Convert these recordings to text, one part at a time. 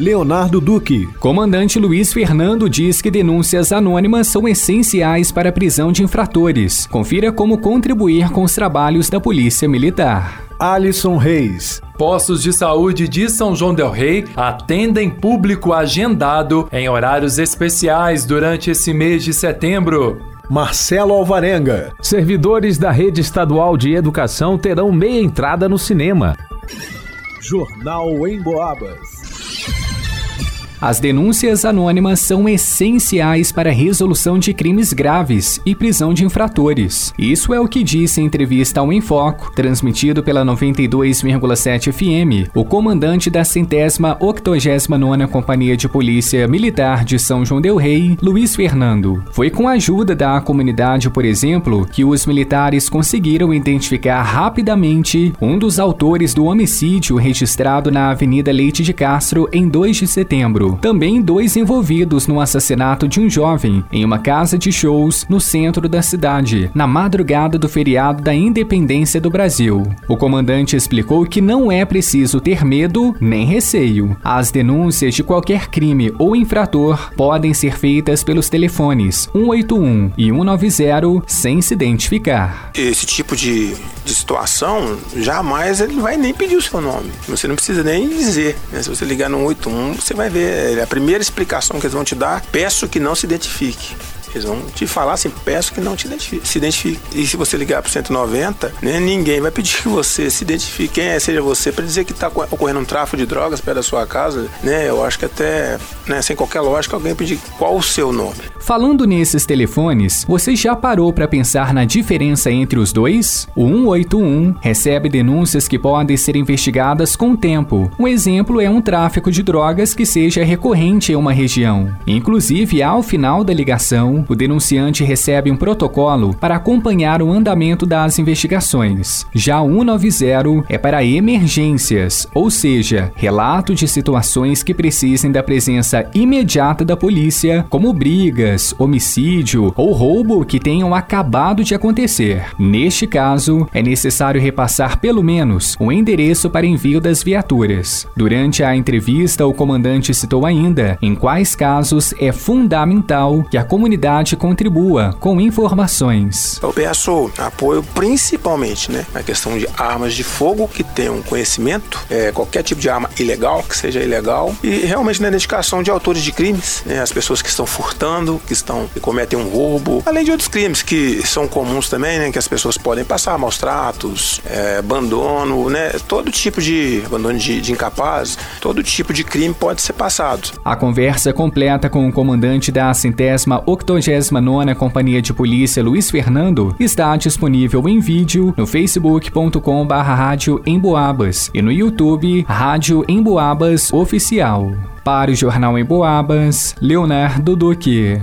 Leonardo Duque. Comandante Luiz Fernando diz que denúncias anônimas são essenciais para a prisão de infratores. Confira como contribuir com os trabalhos da Polícia Militar. Alisson Reis. Postos de saúde de São João Del Rei atendem público agendado em horários especiais durante esse mês de setembro. Marcelo Alvarenga. Servidores da rede estadual de educação terão meia entrada no cinema. Jornal em Boabas. As denúncias anônimas são essenciais para a resolução de crimes graves e prisão de infratores. Isso é o que disse em entrevista ao Enfoco, transmitido pela 92,7 FM, o comandante da centésima octogésima nona Companhia de Polícia Militar de São João del Rei, Luiz Fernando. Foi com a ajuda da comunidade, por exemplo, que os militares conseguiram identificar rapidamente um dos autores do homicídio registrado na Avenida Leite de Castro em 2 de setembro também dois envolvidos no assassinato de um jovem em uma casa de shows no centro da cidade, na madrugada do feriado da independência do Brasil. O comandante explicou que não é preciso ter medo nem receio. As denúncias de qualquer crime ou infrator podem ser feitas pelos telefones 181 e 190 sem se identificar. Esse tipo de, de situação, jamais ele vai nem pedir o seu nome. Você não precisa nem dizer. Né? Se você ligar no 181, você vai ver é, a primeira explicação que eles vão te dar, peço que não se identifique. Eles vão te falar assim, peço que não te identifique, se identifique. E se você ligar para 190, né, ninguém vai pedir que você se identifique, quem é, seja você, para dizer que está ocorrendo um tráfico de drogas perto da sua casa, né? Eu acho que até, né, sem qualquer lógica, alguém pedir qual o seu nome. Falando nesses telefones, você já parou para pensar na diferença entre os dois? O 181 recebe denúncias que podem ser investigadas com o tempo. Um exemplo é um tráfico de drogas que seja recorrente em uma região. Inclusive, ao final da ligação, o denunciante recebe um protocolo para acompanhar o andamento das investigações. Já o 190 é para emergências, ou seja, relato de situações que precisem da presença imediata da polícia, como brigas, homicídio ou roubo que tenham acabado de acontecer. Neste caso, é necessário repassar pelo menos o endereço para envio das viaturas. Durante a entrevista, o comandante citou ainda em quais casos é fundamental que a comunidade comunidade contribua com informações. Eu peço apoio principalmente né, na questão de armas de fogo que tenham conhecimento, é, qualquer tipo de arma ilegal, que seja ilegal, e realmente na identificação de autores de crimes, né, as pessoas que estão furtando, que estão que cometem um roubo, além de outros crimes que são comuns também, né, que as pessoas podem passar, maus tratos, é, abandono, né, todo tipo de abandono de, de incapaz, todo tipo de crime pode ser passado. A conversa completa com o comandante da centésima octogésima 59 Companhia de Polícia Luiz Fernando está disponível em vídeo no facebook.com.br Rádio Emboabas e no YouTube Rádio Emboabas Oficial. Para o Jornal Emboabas, Leonardo Duque.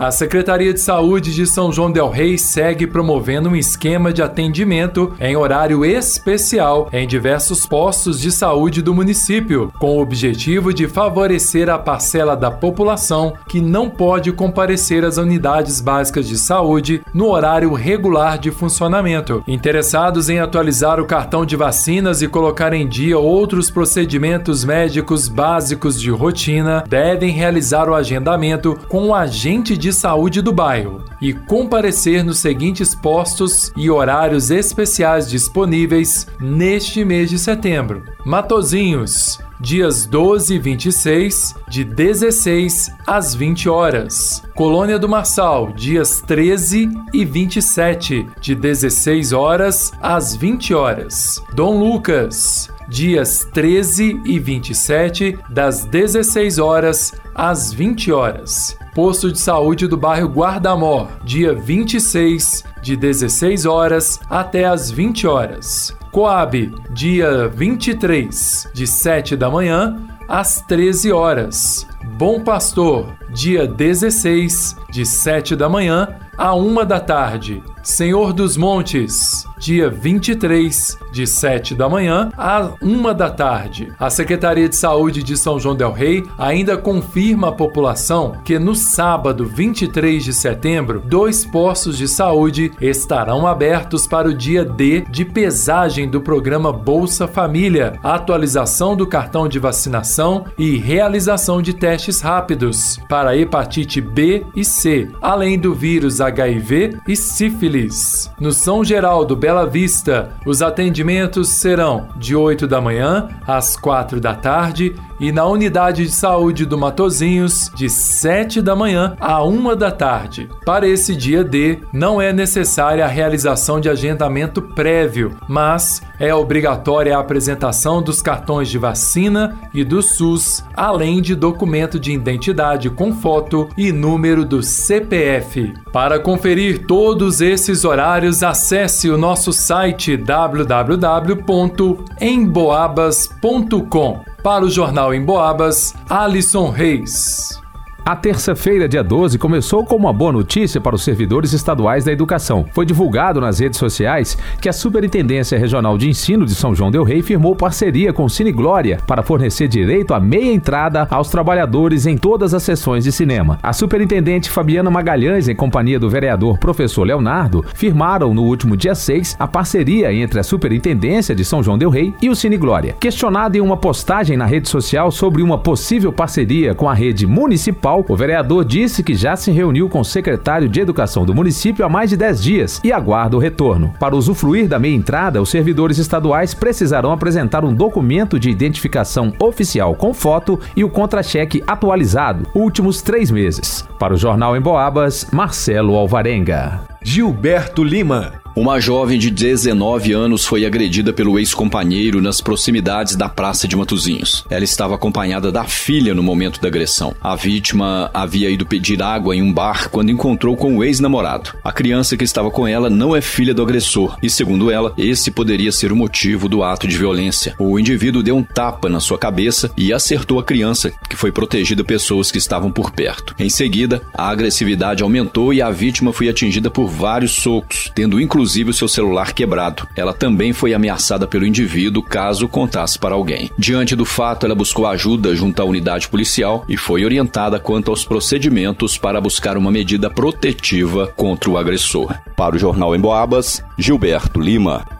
A Secretaria de Saúde de São João Del Rei segue promovendo um esquema de atendimento em horário especial em diversos postos de saúde do município, com o objetivo de favorecer a parcela da população que não pode comparecer às unidades básicas de saúde no horário regular de funcionamento. Interessados em atualizar o cartão de vacinas e colocar em dia outros procedimentos médicos básicos de rotina devem realizar o agendamento com o agente de de saúde do bairro e comparecer nos seguintes postos e horários especiais disponíveis neste mês de setembro: Matozinhos, dias 12 e 26, de 16 às 20 horas. Colônia do Marçal, dias 13 e 27, de 16 horas às 20 horas. Dom Lucas, dias 13 e 27, das 16 horas às 20 horas. Posto de saúde do bairro Guardamó, dia 26, de 16 horas até as 20 horas. Coab, dia 23, de 7 da manhã às 13 horas. Bom Pastor, dia 16, de 7 da manhã a 1 da tarde. Senhor dos Montes, dia 23, de 7 da manhã a 1 da tarde. A Secretaria de Saúde de São João Del Rei ainda confirma à população que no sábado 23 de setembro, dois postos de saúde estarão abertos para o dia D de pesagem do programa Bolsa Família, atualização do cartão de vacinação e realização de testes rápidos para hepatite B e C, além do vírus HIV e sífilis. No São Geraldo Bela Vista, os atendimentos serão de 8 da manhã às 4 da tarde e na unidade de saúde do Matozinhos, de 7 da manhã a 1 da tarde. Para esse dia D, não é necessária a realização de agendamento prévio, mas é obrigatória a apresentação dos cartões de vacina e do SUS, além de documento de identidade com foto e número do CPF. Para conferir todos esses horários, acesse o nosso site www.emboabas.com. Para o Jornal em Boabas, Alisson Reis. A terça-feira, dia 12, começou com uma boa notícia para os servidores estaduais da educação. Foi divulgado nas redes sociais que a Superintendência Regional de Ensino de São João Del Rei firmou parceria com o Cine Glória para fornecer direito a meia entrada aos trabalhadores em todas as sessões de cinema. A superintendente Fabiana Magalhães, em companhia do vereador professor Leonardo, firmaram no último dia 6 a parceria entre a Superintendência de São João Del Rei e o Cine Glória. Questionado em uma postagem na rede social sobre uma possível parceria com a rede municipal o vereador disse que já se reuniu com o secretário de Educação do município há mais de 10 dias e aguarda o retorno. Para usufruir da meia entrada, os servidores estaduais precisarão apresentar um documento de identificação oficial com foto e o contra-cheque atualizado, últimos três meses. Para o Jornal em Boabas, Marcelo Alvarenga. Gilberto Lima. Uma jovem de 19 anos foi agredida pelo ex-companheiro nas proximidades da Praça de Matozinhos. Ela estava acompanhada da filha no momento da agressão. A vítima havia ido pedir água em um bar quando encontrou com o ex-namorado. A criança que estava com ela não é filha do agressor e, segundo ela, esse poderia ser o motivo do ato de violência. O indivíduo deu um tapa na sua cabeça e acertou a criança, que foi protegida pessoas que estavam por perto. Em seguida, a agressividade aumentou e a vítima foi atingida por vários socos, tendo inclusive inclusive o seu celular quebrado. Ela também foi ameaçada pelo indivíduo caso contasse para alguém. Diante do fato, ela buscou ajuda junto à unidade policial e foi orientada quanto aos procedimentos para buscar uma medida protetiva contra o agressor. Para o Jornal em Boabas, Gilberto Lima.